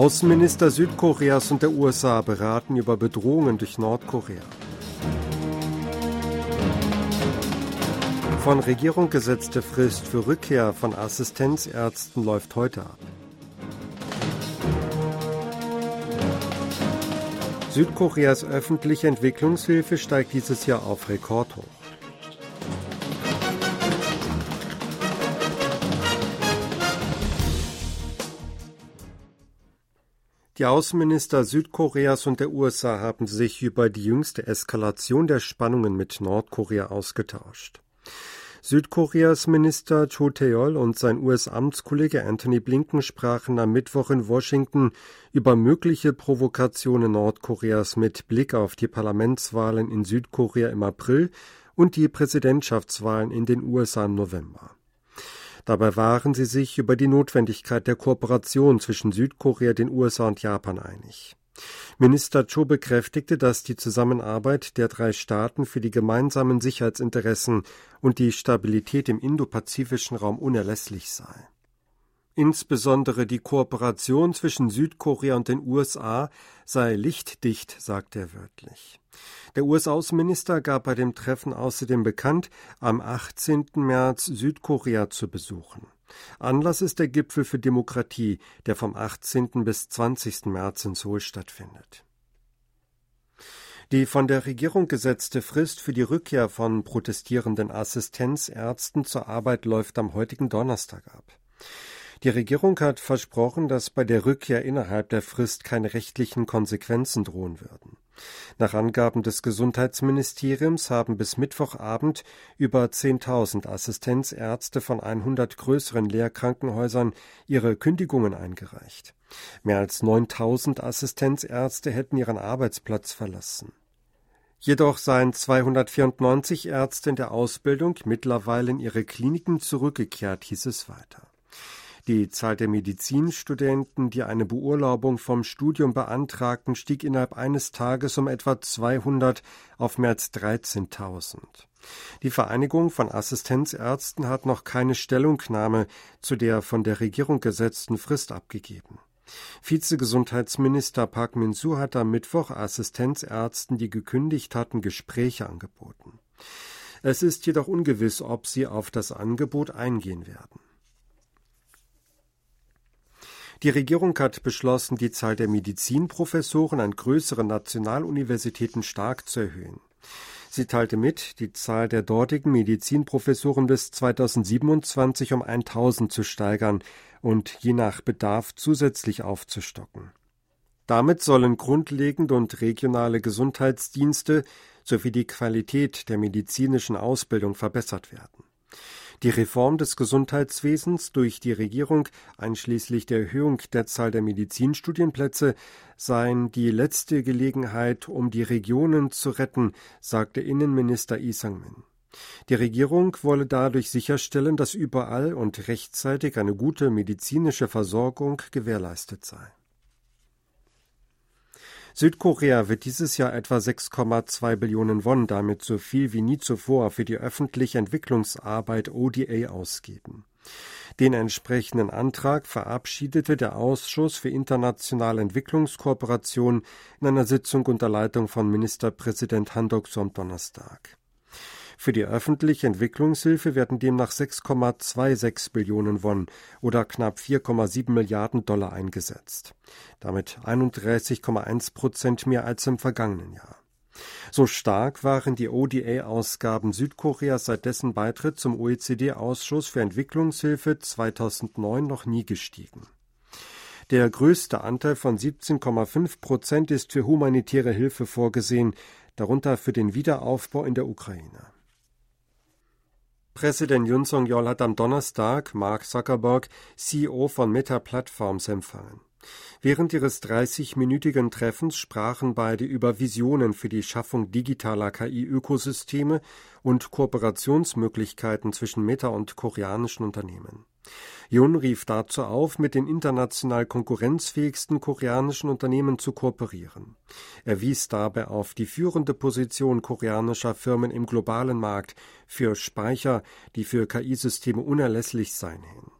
Außenminister Südkoreas und der USA beraten über Bedrohungen durch Nordkorea. Von Regierung gesetzte Frist für Rückkehr von Assistenzärzten läuft heute ab. Südkoreas öffentliche Entwicklungshilfe steigt dieses Jahr auf Rekordhoch. Die Außenminister Südkoreas und der USA haben sich über die jüngste Eskalation der Spannungen mit Nordkorea ausgetauscht. Südkoreas Minister Cho Tae-ol und sein US-Amtskollege Anthony Blinken sprachen am Mittwoch in Washington über mögliche Provokationen Nordkoreas mit Blick auf die Parlamentswahlen in Südkorea im April und die Präsidentschaftswahlen in den USA im November. Dabei waren sie sich über die Notwendigkeit der Kooperation zwischen Südkorea, den USA und Japan einig. Minister Cho bekräftigte, dass die Zusammenarbeit der drei Staaten für die gemeinsamen Sicherheitsinteressen und die Stabilität im indopazifischen Raum unerlässlich sei. Insbesondere die Kooperation zwischen Südkorea und den USA sei lichtdicht, sagte er wörtlich. Der US-Außenminister gab bei dem Treffen außerdem bekannt, am 18. März Südkorea zu besuchen. Anlass ist der Gipfel für Demokratie, der vom 18. bis 20. März in Seoul stattfindet. Die von der Regierung gesetzte Frist für die Rückkehr von protestierenden Assistenzärzten zur Arbeit läuft am heutigen Donnerstag ab. Die Regierung hat versprochen, dass bei der Rückkehr innerhalb der Frist keine rechtlichen Konsequenzen drohen würden. Nach Angaben des Gesundheitsministeriums haben bis Mittwochabend über 10.000 Assistenzärzte von 100 größeren Lehrkrankenhäusern ihre Kündigungen eingereicht. Mehr als 9.000 Assistenzärzte hätten ihren Arbeitsplatz verlassen. Jedoch seien 294 Ärzte in der Ausbildung mittlerweile in ihre Kliniken zurückgekehrt, hieß es weiter. Die Zahl der Medizinstudenten, die eine Beurlaubung vom Studium beantragten, stieg innerhalb eines Tages um etwa 200 auf mehr als 13.000. Die Vereinigung von Assistenzärzten hat noch keine Stellungnahme zu der von der Regierung gesetzten Frist abgegeben. Vizegesundheitsminister Park Min-soo hat am Mittwoch Assistenzärzten, die gekündigt hatten, Gespräche angeboten. Es ist jedoch ungewiss, ob sie auf das Angebot eingehen werden. Die Regierung hat beschlossen, die Zahl der Medizinprofessoren an größeren Nationaluniversitäten stark zu erhöhen. Sie teilte mit, die Zahl der dortigen Medizinprofessoren bis 2027 um 1000 zu steigern und je nach Bedarf zusätzlich aufzustocken. Damit sollen grundlegende und regionale Gesundheitsdienste sowie die Qualität der medizinischen Ausbildung verbessert werden. Die Reform des Gesundheitswesens durch die Regierung einschließlich der Erhöhung der Zahl der Medizinstudienplätze seien die letzte Gelegenheit, um die Regionen zu retten, sagte Innenminister Lee Sang-min. Die Regierung wolle dadurch sicherstellen, dass überall und rechtzeitig eine gute medizinische Versorgung gewährleistet sei. Südkorea wird dieses Jahr etwa 6,2 Billionen Won, damit so viel wie nie zuvor, für die öffentliche Entwicklungsarbeit ODA ausgeben. Den entsprechenden Antrag verabschiedete der Ausschuss für internationale Entwicklungskooperation in einer Sitzung unter Leitung von Ministerpräsident Han Dok-soo am Donnerstag. Für die öffentliche Entwicklungshilfe werden demnach 6,26 Billionen Won oder knapp 4,7 Milliarden Dollar eingesetzt. Damit 31,1 Prozent mehr als im vergangenen Jahr. So stark waren die ODA-Ausgaben Südkoreas seit dessen Beitritt zum OECD-Ausschuss für Entwicklungshilfe 2009 noch nie gestiegen. Der größte Anteil von 17,5 Prozent ist für humanitäre Hilfe vorgesehen, darunter für den Wiederaufbau in der Ukraine. Präsident Yun Song-yeol hat am Donnerstag Mark Zuckerberg, CEO von Meta Platforms, empfangen. Während ihres 30-minütigen Treffens sprachen beide über Visionen für die Schaffung digitaler KI-Ökosysteme und Kooperationsmöglichkeiten zwischen Meta und koreanischen Unternehmen. Jun rief dazu auf, mit den international konkurrenzfähigsten koreanischen Unternehmen zu kooperieren. Er wies dabei auf die führende Position koreanischer Firmen im globalen Markt für Speicher, die für KI-Systeme unerlässlich seien hin.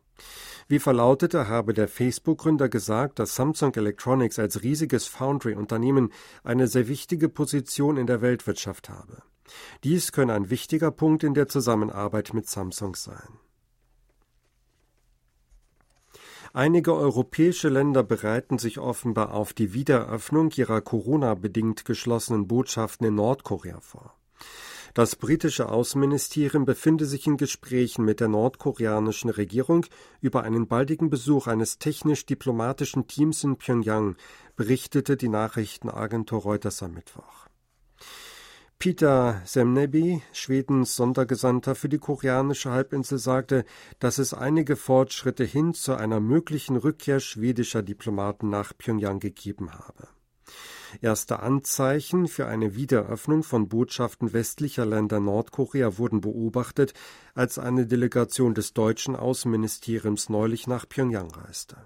Wie verlautete, habe der Facebook-Gründer gesagt, dass Samsung Electronics als riesiges Foundry-Unternehmen eine sehr wichtige Position in der Weltwirtschaft habe. Dies könne ein wichtiger Punkt in der Zusammenarbeit mit Samsung sein. Einige europäische Länder bereiten sich offenbar auf die Wiedereröffnung ihrer Corona-bedingt geschlossenen Botschaften in Nordkorea vor. Das britische Außenministerium befinde sich in Gesprächen mit der nordkoreanischen Regierung über einen baldigen Besuch eines technisch-diplomatischen Teams in Pyongyang, berichtete die Nachrichtenagentur Reuters am Mittwoch. Peter Semneby, Schwedens Sondergesandter für die koreanische Halbinsel, sagte, dass es einige Fortschritte hin zu einer möglichen Rückkehr schwedischer Diplomaten nach Pyongyang gegeben habe. Erste Anzeichen für eine Wiederöffnung von Botschaften westlicher Länder Nordkorea wurden beobachtet, als eine Delegation des deutschen Außenministeriums neulich nach Pyongyang reiste.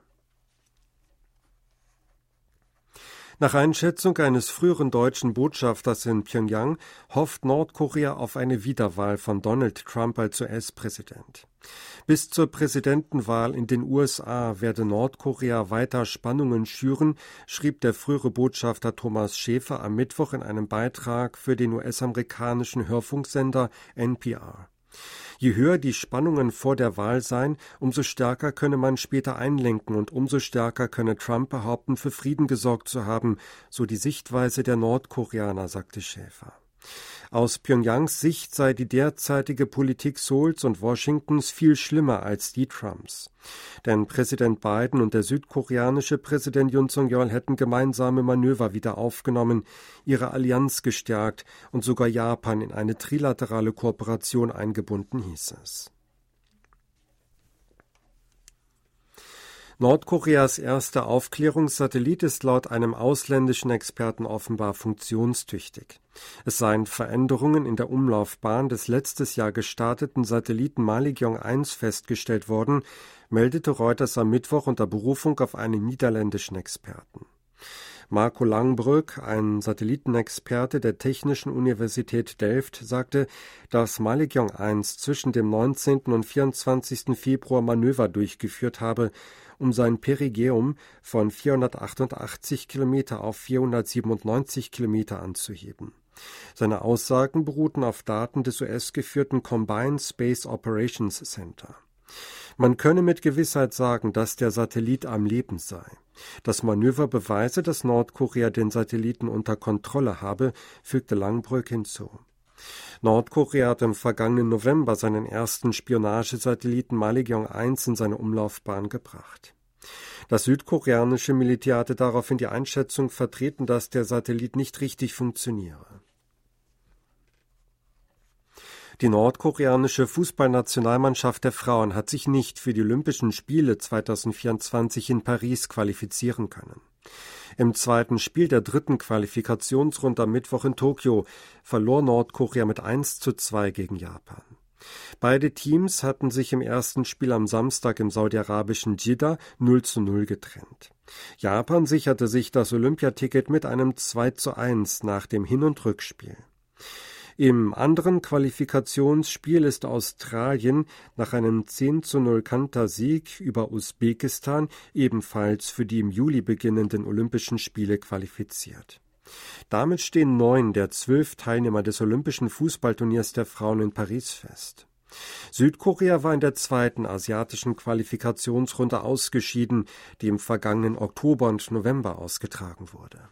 Nach Einschätzung eines früheren deutschen Botschafters in Pyongyang hofft Nordkorea auf eine Wiederwahl von Donald Trump als US-Präsident. Bis zur Präsidentenwahl in den USA werde Nordkorea weiter Spannungen schüren, schrieb der frühere Botschafter Thomas Schäfer am Mittwoch in einem Beitrag für den US-amerikanischen Hörfunksender NPR. Je höher die Spannungen vor der Wahl seien, umso stärker könne man später einlenken und umso stärker könne Trump behaupten, für Frieden gesorgt zu haben, so die Sichtweise der Nordkoreaner, sagte Schäfer. Aus Pyongyangs Sicht sei die derzeitige Politik Seouls und Washingtons viel schlimmer als die Trumps. Denn Präsident Biden und der südkoreanische Präsident Yoon Song-yeol hätten gemeinsame Manöver wieder aufgenommen, ihre Allianz gestärkt und sogar Japan in eine trilaterale Kooperation eingebunden, hieß es. Nordkoreas erster Aufklärungssatellit ist laut einem ausländischen Experten offenbar funktionstüchtig. Es seien Veränderungen in der Umlaufbahn des letztes Jahr gestarteten Satelliten Malikyong 1 festgestellt worden, meldete Reuters am Mittwoch unter Berufung auf einen niederländischen Experten. Marco Langbrück, ein Satellitenexperte der Technischen Universität Delft, sagte, dass Malikyong 1 zwischen dem 19. und 24. Februar Manöver durchgeführt habe, um sein Perigeum von 488 Kilometer auf 497 Kilometer anzuheben. Seine Aussagen beruhten auf Daten des US-geführten Combined Space Operations Center. Man könne mit Gewissheit sagen, dass der Satellit am Leben sei. Das Manöver beweise, dass Nordkorea den Satelliten unter Kontrolle habe, fügte Langbrück hinzu. Nordkorea hat im vergangenen November seinen ersten Spionagesatelliten Malikyong 1 in seine Umlaufbahn gebracht. Das südkoreanische Militär hatte daraufhin die Einschätzung vertreten, dass der Satellit nicht richtig funktioniere. Die nordkoreanische Fußballnationalmannschaft der Frauen hat sich nicht für die Olympischen Spiele 2024 in Paris qualifizieren können. Im zweiten Spiel der dritten Qualifikationsrunde am Mittwoch in Tokio verlor Nordkorea mit 1 zu 2 gegen Japan. Beide Teams hatten sich im ersten Spiel am Samstag im saudi-arabischen Jeddah 0 zu 0 getrennt. Japan sicherte sich das Olympiaticket mit einem 2 zu 1 nach dem Hin- und Rückspiel. Im anderen Qualifikationsspiel ist Australien nach einem 10 zu 0 Kantersieg über Usbekistan ebenfalls für die im Juli beginnenden Olympischen Spiele qualifiziert. Damit stehen neun der zwölf Teilnehmer des Olympischen Fußballturniers der Frauen in Paris fest. Südkorea war in der zweiten asiatischen Qualifikationsrunde ausgeschieden, die im vergangenen Oktober und November ausgetragen wurde.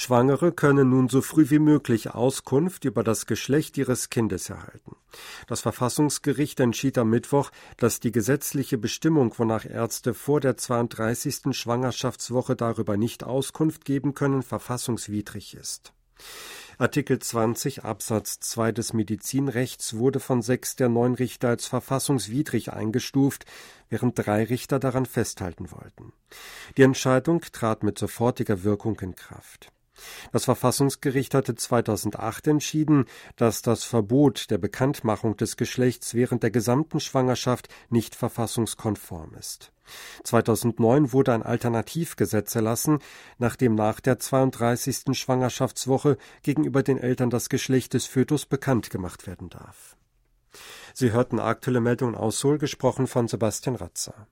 Schwangere können nun so früh wie möglich Auskunft über das Geschlecht ihres Kindes erhalten. Das Verfassungsgericht entschied am Mittwoch, dass die gesetzliche Bestimmung, wonach Ärzte vor der 32. Schwangerschaftswoche darüber nicht Auskunft geben können, verfassungswidrig ist. Artikel 20 Absatz 2 des Medizinrechts wurde von sechs der neun Richter als verfassungswidrig eingestuft, während drei Richter daran festhalten wollten. Die Entscheidung trat mit sofortiger Wirkung in Kraft. Das Verfassungsgericht hatte 2008 entschieden, dass das Verbot der Bekanntmachung des Geschlechts während der gesamten Schwangerschaft nicht verfassungskonform ist. 2009 wurde ein Alternativgesetz erlassen, nach dem nach der 32. Schwangerschaftswoche gegenüber den Eltern das Geschlecht des Fötus bekannt gemacht werden darf. Sie hörten aktuelle Meldungen aus Seoul, gesprochen von Sebastian Ratzer.